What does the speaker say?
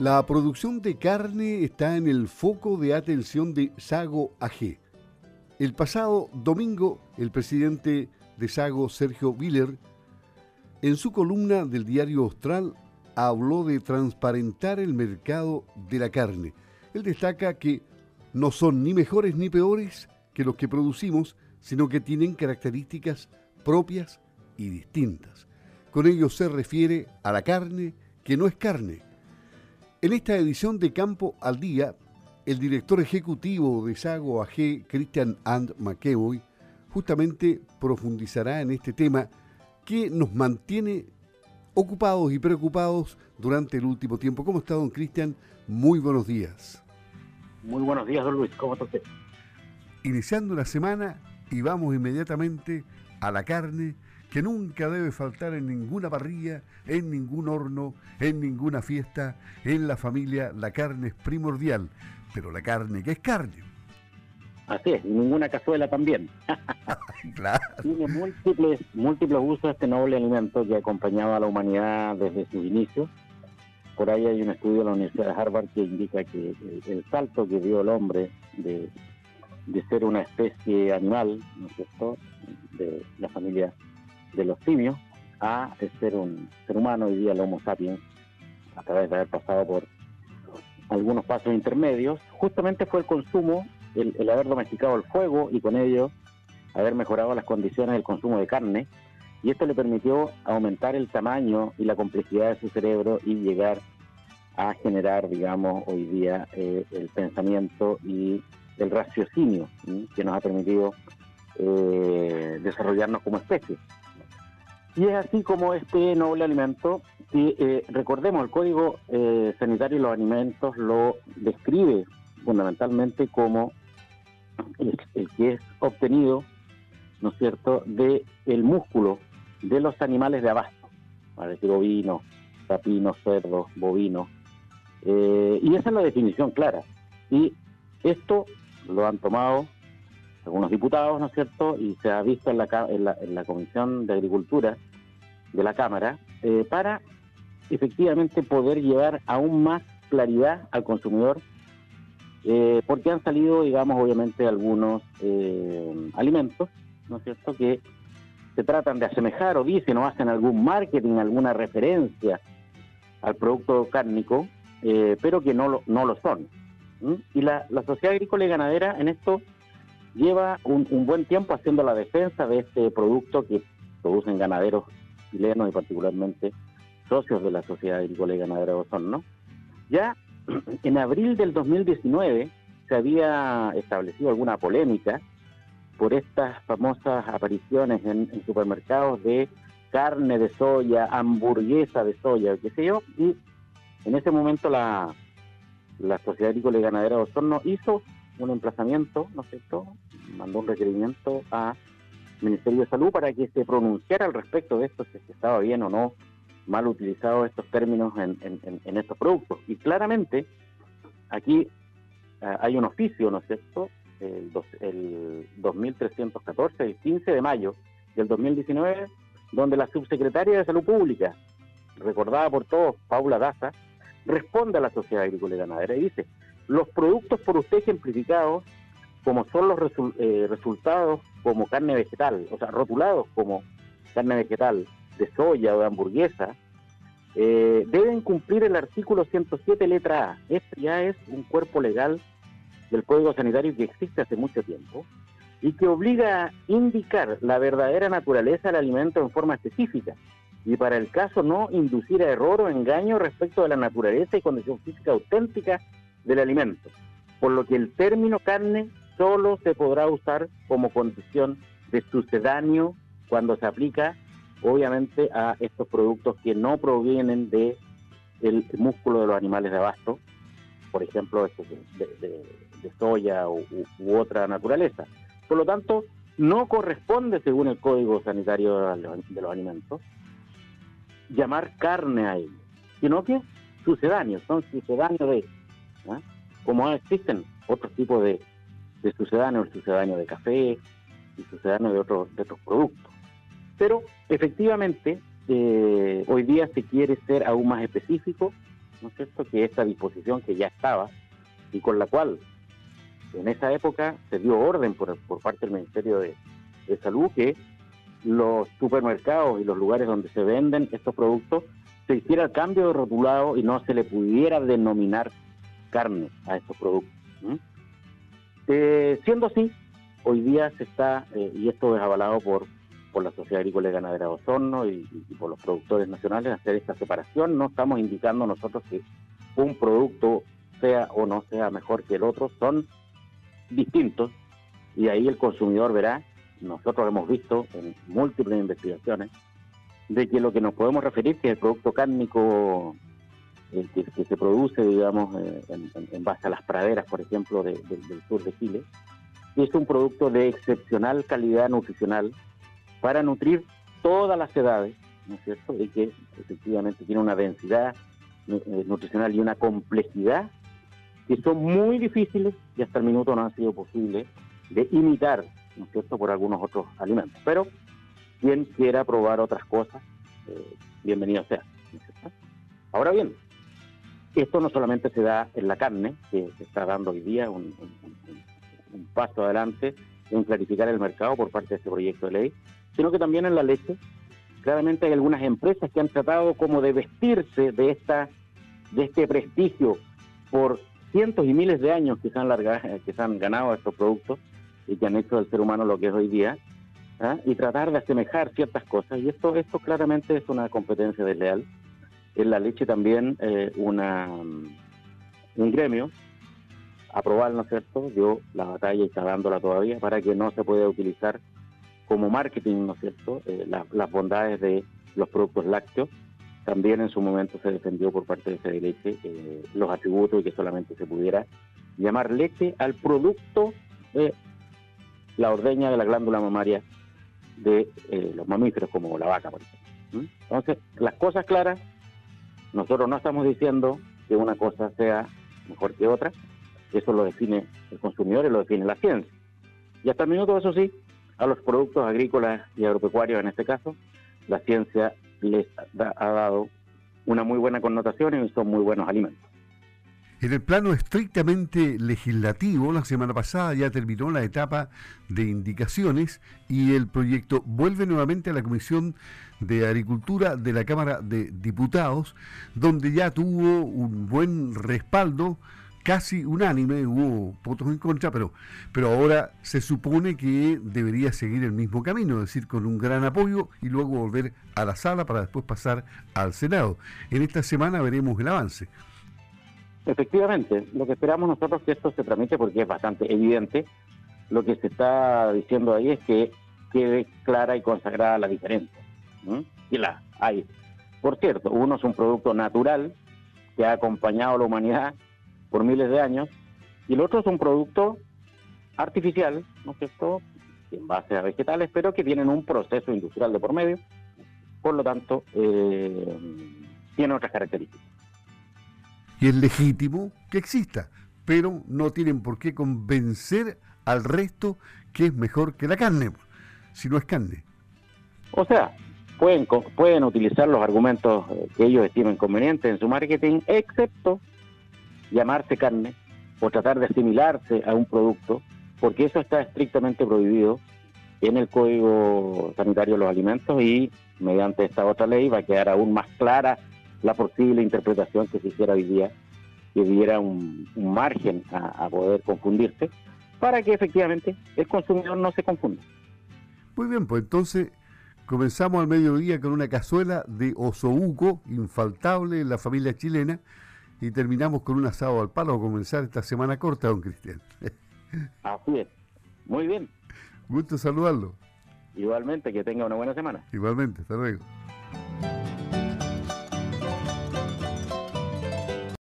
La producción de carne está en el foco de atención de Sago AG. El pasado domingo, el presidente de Sago, Sergio Willer, en su columna del diario Austral, habló de transparentar el mercado de la carne. Él destaca que no son ni mejores ni peores que los que producimos, sino que tienen características propias y distintas. Con ello se refiere a la carne que no es carne. En esta edición de Campo al Día, el director ejecutivo de Sago AG, Christian And McEvoy, justamente profundizará en este tema que nos mantiene ocupados y preocupados durante el último tiempo. ¿Cómo está, don Cristian? Muy buenos días. Muy buenos días, don Luis. ¿Cómo está usted? Iniciando la semana y vamos inmediatamente a la carne que nunca debe faltar en ninguna parrilla, en ningún horno, en ninguna fiesta. En la familia la carne es primordial, pero la carne que es carne. Así es, y ninguna cazuela también. claro. Tiene múltiples, múltiples usos este noble alimento que ha acompañado a la humanidad desde sus inicios. Por ahí hay un estudio de la Universidad de Harvard que indica que el, salto que dio el hombre de, de ser una especie animal, ¿no es cierto?, de la familia de los simios a ser un ser humano, hoy día el Homo sapiens, a través de haber pasado por algunos pasos intermedios, justamente fue el consumo, el, haber domesticado el fuego y con ello haber mejorado las condiciones del consumo de carne, y esto le permitió aumentar el tamaño y la complejidad de su cerebro y llegar a generar, digamos, hoy día eh, el pensamiento y el raciocinio que nos ha permitido eh, desarrollarnos como especie. Y es así como este noble alimento, y eh, recordemos, el Código eh, Sanitario de los Alimentos lo describe fundamentalmente como el, que es obtenido, ¿no es cierto?, de el músculo de los animales de abasto, para decir ovinos, tapinos, cerdos, bovinos, eh, y esa es la definición clara. Y esto lo han tomado algunos diputados, ¿no es cierto? Y se ha visto en la, en la, Comisión de Agricultura de la Cámara eh, para efectivamente poder llevar aún más claridad al consumidor, eh, porque han salido, digamos, obviamente algunos eh, alimentos, ¿no es cierto?, que se tratan de asemejar o dicen o hacen algún marketing, alguna referencia al producto cárnico, pero que no lo, no lo son. Y la, la sociedad agrícola y ganadera en esto lleva un, buen tiempo haciendo la defensa de este producto que producen ganaderos chilenos y particularmente socios de la Sociedad Agrícola y Ganadera de Osorno. Ya en abril del 2019 se había establecido alguna polémica por estas famosas apariciones en, supermercados de carne de soya, hamburguesa de soya, qué sé yo, y en ese momento la, la Sociedad Agrícola y Ganadera de Osorno hizo un emplazamiento, ¿no es cierto? Mandó un requerimiento al Ministerio de Salud para que se pronunciara al respecto de esto, si estaba bien o no mal utilizados estos términos en, en, estos productos. Y claramente, aquí eh, hay un oficio, ¿no es cierto? El, el 2314, el 15 de mayo del 2019, donde la subsecretaria de Salud Pública, recordada por todos, Paula Daza, responde a la Sociedad Agrícola y Ganadera y dice, los productos por usted ejemplificados, como son los eh, resultados como carne vegetal, o sea, rotulados como carne vegetal de soya o de hamburguesa, eh, deben cumplir el artículo 107 letra A. Este ya es un cuerpo legal del Código Sanitario que existe hace mucho tiempo y que obliga a indicar la verdadera naturaleza del alimento en forma específica y para el caso no inducir a error o engaño respecto de la naturaleza y condición física auténtica del alimento, por lo que el término carne solo se podrá usar como condición de sucedáneo cuando se aplica obviamente a estos productos que no provienen de el músculo de los animales de abasto, por ejemplo, de, soya u, otra naturaleza. Por lo tanto, no corresponde, según el Código Sanitario de los Alimentos, llamar carne a ellos, sino que sucedáneos, son sucedáneos de ¿ah? como existen otros tipos de, de sucedáneos, el sucedáneo de café y sucedáneo de de otros productos. Pero efectivamente, eh, hoy día se quiere ser aún más específico ¿no es cierto?, que esta disposición que ya estaba y con la cual en esa época se dio orden por, por parte del Ministerio de, de Salud que los supermercados y los lugares donde se venden estos productos se hiciera el cambio de rotulado y no se le pudiera denominar carne a estos productos. Eh, siendo así, hoy día se está, eh, y esto es avalado por, por la Sociedad Agrícola y Ganadera de Osorno y, por los productores nacionales, hacer esta separación. No estamos indicando nosotros que un producto sea o no sea mejor que el otro, son distintos y ahí el consumidor verá, nosotros hemos visto en múltiples investigaciones, de que lo que nos podemos referir que el producto cárnico eh, que, se produce, digamos, eh, en, base a las praderas, por ejemplo, del sur de Chile, es un producto de excepcional calidad nutricional para nutrir todas las edades, ¿no es cierto? Y que efectivamente tiene una densidad eh, nutricional y una complejidad que son muy difíciles y hasta el minuto no han sido posibles de imitar, ¿no es cierto?, por algunos otros alimentos. Pero quien quiera probar otras cosas, eh, bienvenido sea. Ahora bien, esto no solamente se da en la carne, que se está dando hoy día un, paso adelante en clarificar el mercado por parte de este proyecto de ley, sino que también en la leche. Claramente hay algunas empresas que han tratado como de vestirse de esta de este prestigio por cientos y miles de años que se han, que se han ganado estos productos y que han hecho del ser humano lo que es hoy día, ¿ah? y tratar de asemejar ciertas cosas. Y esto, esto claramente es una competencia desleal. En la leche también eh, una, un gremio aprobado, ¿no es cierto? Dio la batalla y está dándola todavía para que no se pueda utilizar como marketing, ¿no es cierto?, eh, las bondades de los productos lácteos. También en su momento se defendió por parte de Fede Leche eh, los atributos y que solamente se pudiera llamar leche al producto de la ordeña de la glándula mamaria de los mamíferos como la vaca, por ejemplo. Entonces, las cosas claras, nosotros no estamos diciendo que una cosa sea mejor que otra, eso lo define el consumidor y lo define la ciencia. Y hasta el minuto, eso sí, a los productos agrícolas y agropecuarios en este caso, la ciencia les ha dado una muy buena connotación y son muy buenos alimentos. En el plano estrictamente legislativo, la semana pasada ya terminó la etapa de indicaciones y el proyecto vuelve nuevamente a la Comisión de Agricultura de la Cámara de Diputados, donde ya tuvo un buen respaldo casi unánime, hubo votos en contra, pero, pero ahora se supone que debería seguir el mismo camino, es decir, con un gran apoyo y luego volver a la sala para después pasar al Senado. En esta semana veremos el avance. Efectivamente, lo que esperamos nosotros es que esto se tramite porque es bastante evidente. Lo que se está diciendo ahí es que quede clara y consagrada la diferencia. Y la hay. Por cierto, uno es un producto natural que ha acompañado a la humanidad por miles de años y el otro es un producto artificial, ¿no es cierto?, en base a vegetales, pero que tienen un proceso industrial de por medio, por lo tanto, eh, tiene otras características y es legítimo que exista, pero no tienen por qué convencer al resto que es mejor que la carne, si no es carne. O sea, pueden, pueden utilizar los argumentos eh, que ellos estimen convenientes en su marketing, excepto llamarse carne o tratar de asimilarse a un producto, porque eso está estrictamente prohibido en el Código Sanitario de los Alimentos y mediante esta otra ley va a quedar aún más clara la posible interpretación que se hiciera hoy día, que diera un, margen a, poder confundirse, para que efectivamente el consumidor no se confunda. Muy bien, pues entonces comenzamos al mediodía con una cazuela de osobuco, infaltable en la familia chilena, y terminamos con un asado al palo a comenzar esta semana corta, don Cristian. Así es. Muy bien. Gusto saludarlo. Igualmente, que tenga una buena semana. Igualmente, hasta luego.